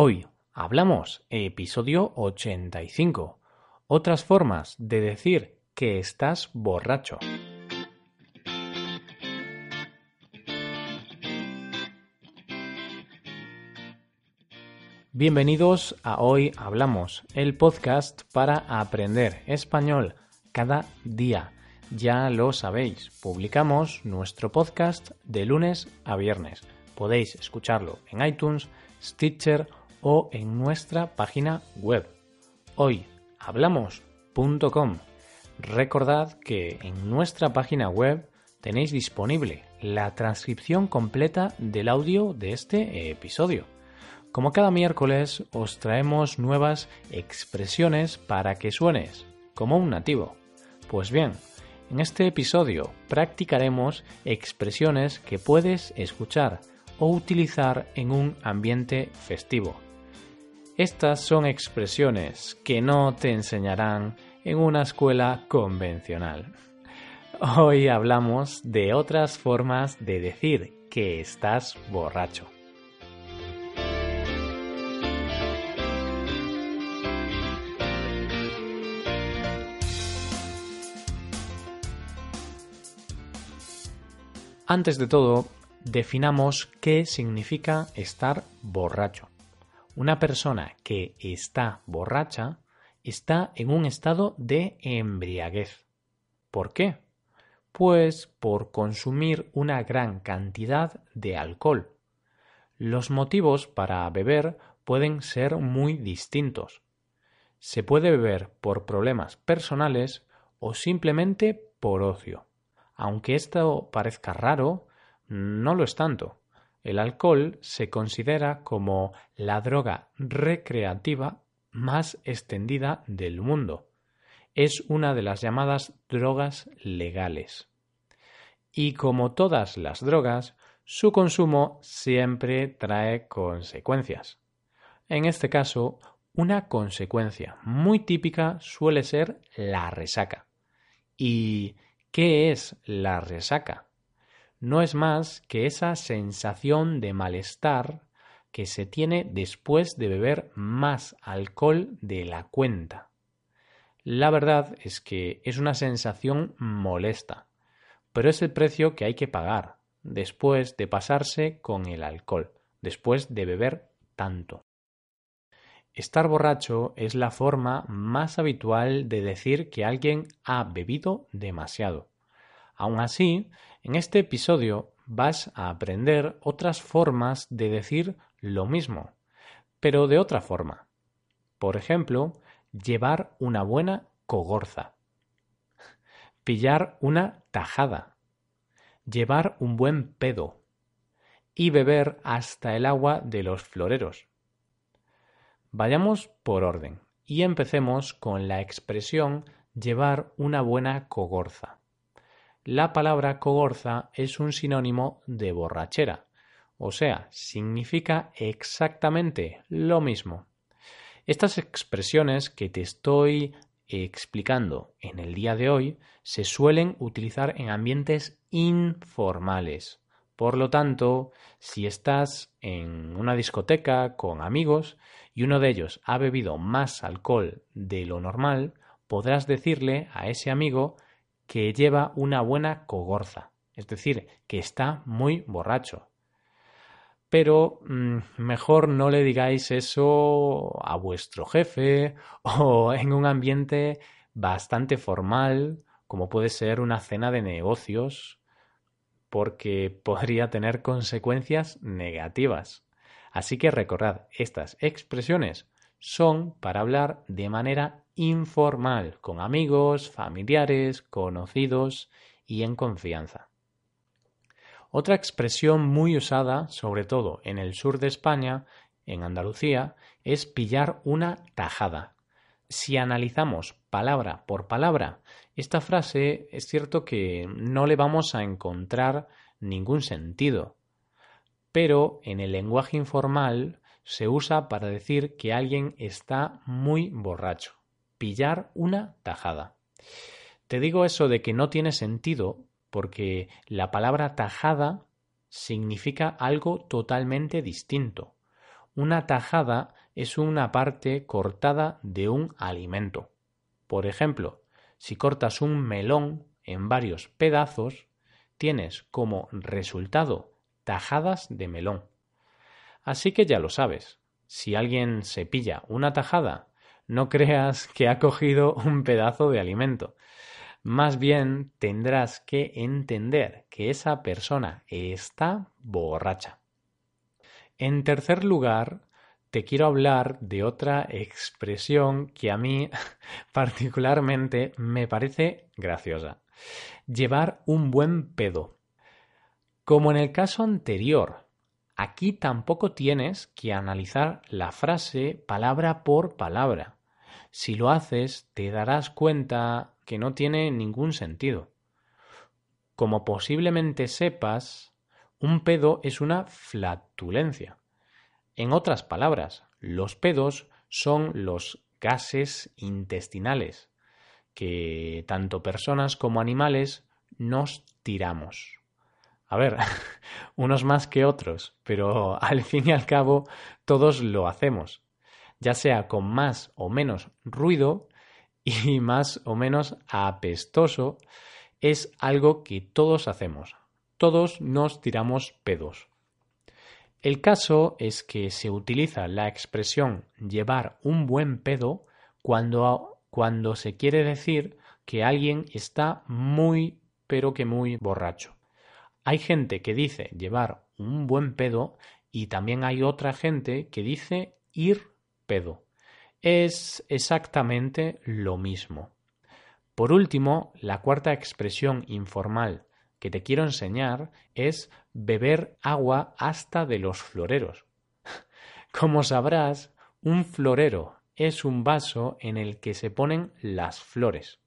Hoy hablamos episodio 85. Otras formas de decir que estás borracho. Bienvenidos a Hoy Hablamos, el podcast para aprender español cada día. Ya lo sabéis, publicamos nuestro podcast de lunes a viernes. Podéis escucharlo en iTunes, Stitcher o en nuestra página web hoyhablamos.com. Recordad que en nuestra página web tenéis disponible la transcripción completa del audio de este episodio como cada miércoles os traemos nuevas expresiones para que suenes como un nativo. Pues bien, en este episodio practicaremos expresiones que puedes escuchar o utilizar en un ambiente festivo. Estas son expresiones que no te enseñarán en una escuela convencional. Hoy hablamos de otras formas de decir que estás borracho. Antes de todo, definamos qué significa estar borracho. Una persona que está borracha está en un estado de embriaguez. ¿Por qué? Pues por consumir una gran cantidad de alcohol. Los motivos para beber pueden ser muy distintos. Se puede beber por problemas personales o simplemente por ocio. Aunque esto parezca raro, no lo es tanto. El alcohol se considera como la droga recreativa más extendida del mundo. Es una de las llamadas drogas legales. Y como todas las drogas, su consumo siempre trae consecuencias. En este caso, una consecuencia muy típica suele ser la resaca. Y ¿Qué es la resaca? No es más que esa sensación de malestar que se tiene después de beber más alcohol de la cuenta. La verdad es que es una sensación molesta, pero es el precio que hay que pagar después de pasarse con el alcohol, después de beber tanto. Estar borracho es la forma más habitual de decir que alguien ha bebido demasiado. Aun así, en este episodio vas a aprender otras formas de decir lo mismo, pero de otra forma. Por ejemplo, llevar una buena cogorza, pillar una tajada, llevar un buen pedo y beber hasta el agua de los floreros. Vayamos por orden y empecemos con la expresión llevar una buena cogorza. La palabra cogorza es un sinónimo de borrachera, o sea, significa exactamente lo mismo. Estas expresiones que te estoy explicando en el día de hoy se suelen utilizar en ambientes informales. Por lo tanto, si estás en una discoteca con amigos y uno de ellos ha bebido más alcohol de lo normal, podrás decirle a ese amigo que lleva una buena cogorza, es decir, que está muy borracho. Pero mm, mejor no le digáis eso a vuestro jefe o en un ambiente bastante formal, como puede ser una cena de negocios porque podría tener consecuencias negativas. Así que recordad, estas expresiones son para hablar de manera informal, con amigos, familiares, conocidos y en confianza. Otra expresión muy usada, sobre todo en el sur de España, en Andalucía, es pillar una tajada. Si analizamos palabra por palabra esta frase es cierto que no le vamos a encontrar ningún sentido, pero en el lenguaje informal se usa para decir que alguien está muy borracho, pillar una tajada. Te digo eso de que no tiene sentido porque la palabra tajada significa algo totalmente distinto. una tajada es una parte cortada de un alimento. Por ejemplo, si cortas un melón en varios pedazos, tienes como resultado tajadas de melón. Así que ya lo sabes, si alguien se pilla una tajada, no creas que ha cogido un pedazo de alimento. Más bien tendrás que entender que esa persona está borracha. En tercer lugar, te quiero hablar de otra expresión que a mí particularmente me parece graciosa. Llevar un buen pedo. Como en el caso anterior, aquí tampoco tienes que analizar la frase palabra por palabra. Si lo haces, te darás cuenta que no tiene ningún sentido. Como posiblemente sepas, un pedo es una flatulencia. En otras palabras, los pedos son los gases intestinales que tanto personas como animales nos tiramos. A ver, unos más que otros, pero al fin y al cabo todos lo hacemos, ya sea con más o menos ruido y más o menos apestoso, es algo que todos hacemos. Todos nos tiramos pedos. El caso es que se utiliza la expresión llevar un buen pedo cuando, cuando se quiere decir que alguien está muy, pero que muy borracho. Hay gente que dice llevar un buen pedo y también hay otra gente que dice ir pedo. Es exactamente lo mismo. Por último, la cuarta expresión informal que te quiero enseñar es beber agua hasta de los floreros. Como sabrás, un florero es un vaso en el que se ponen las flores.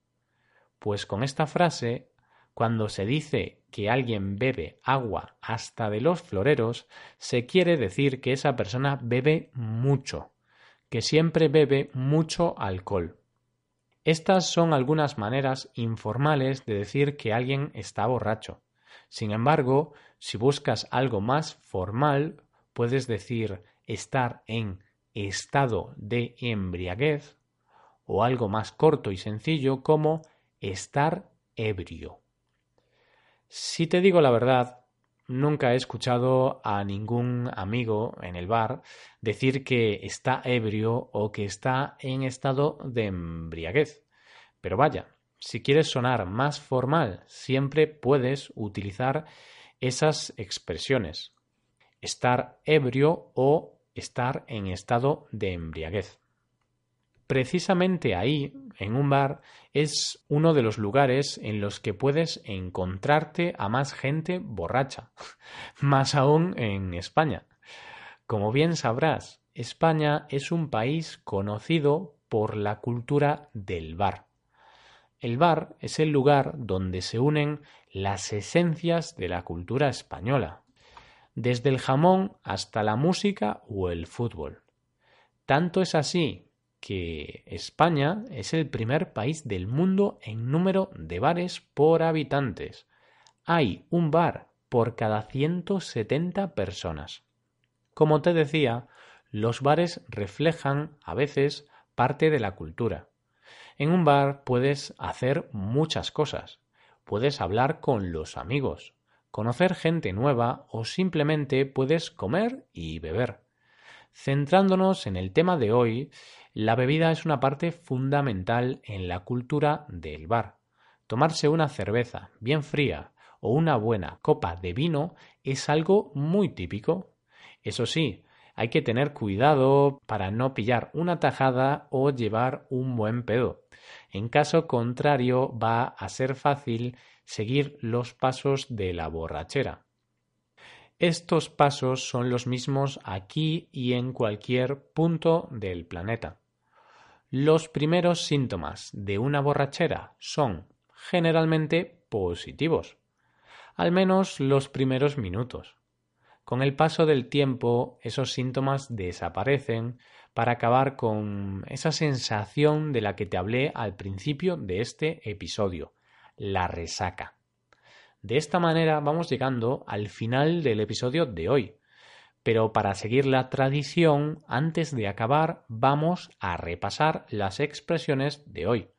Pues con esta frase, cuando se dice que alguien bebe agua hasta de los floreros, se quiere decir que esa persona bebe mucho, que siempre bebe mucho alcohol. Estas son algunas maneras informales de decir que alguien está borracho. Sin embargo, si buscas algo más formal, puedes decir estar en estado de embriaguez o algo más corto y sencillo como estar ebrio. Si te digo la verdad, nunca he escuchado a ningún amigo en el bar decir que está ebrio o que está en estado de embriaguez. Pero vaya, si quieres sonar más formal, siempre puedes utilizar esas expresiones. Estar ebrio o estar en estado de embriaguez. Precisamente ahí, en un bar, es uno de los lugares en los que puedes encontrarte a más gente borracha, más aún en España. Como bien sabrás, España es un país conocido por la cultura del bar. El bar es el lugar donde se unen las esencias de la cultura española, desde el jamón hasta la música o el fútbol. Tanto es así que España es el primer país del mundo en número de bares por habitantes. Hay un bar por cada 170 personas. Como te decía, los bares reflejan a veces parte de la cultura. En un bar puedes hacer muchas cosas. Puedes hablar con los amigos, conocer gente nueva o simplemente puedes comer y beber. Centrándonos en el tema de hoy, la bebida es una parte fundamental en la cultura del bar. Tomarse una cerveza bien fría o una buena copa de vino es algo muy típico. Eso sí, hay que tener cuidado para no pillar una tajada o llevar un buen pedo. En caso contrario, va a ser fácil seguir los pasos de la borrachera. Estos pasos son los mismos aquí y en cualquier punto del planeta. Los primeros síntomas de una borrachera son generalmente positivos, al menos los primeros minutos. Con el paso del tiempo, esos síntomas desaparecen para acabar con esa sensación de la que te hablé al principio de este episodio, la resaca. De esta manera vamos llegando al final del episodio de hoy. pero para seguir la tradición, antes de acabar, vamos a repasar las expresiones de hoy.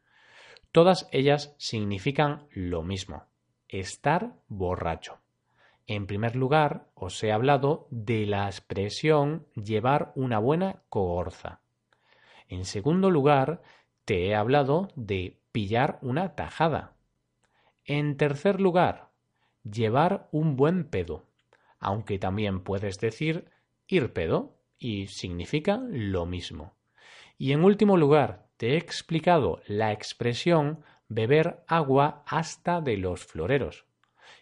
Todas ellas significan lo mismo, estar borracho. En primer lugar, os he hablado de la expresión llevar una buena cogorza. En segundo lugar, te he hablado de pillar una tajada. En tercer lugar, llevar un buen pedo, aunque también puedes decir ir pedo y significa lo mismo. Y en último lugar, te he explicado la expresión beber agua hasta de los floreros.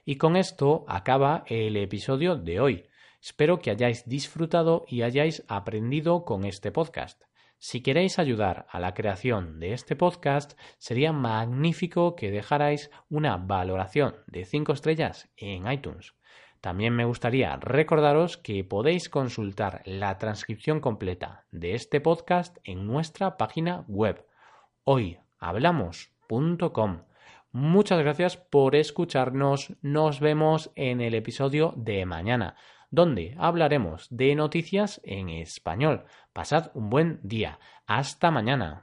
Y con esto acaba el episodio de hoy. Espero que hayáis disfrutado y hayáis aprendido con este podcast. Si queréis ayudar a la creación de este podcast, sería magnífico que dejarais una valoración de 5 estrellas en iTunes. También me gustaría recordaros que podéis consultar la transcripción completa de este podcast en nuestra página web hoyhablamos.com. Muchas gracias por escucharnos. Nos vemos en el episodio de mañana donde hablaremos de noticias en español. Pasad un buen día. Hasta mañana.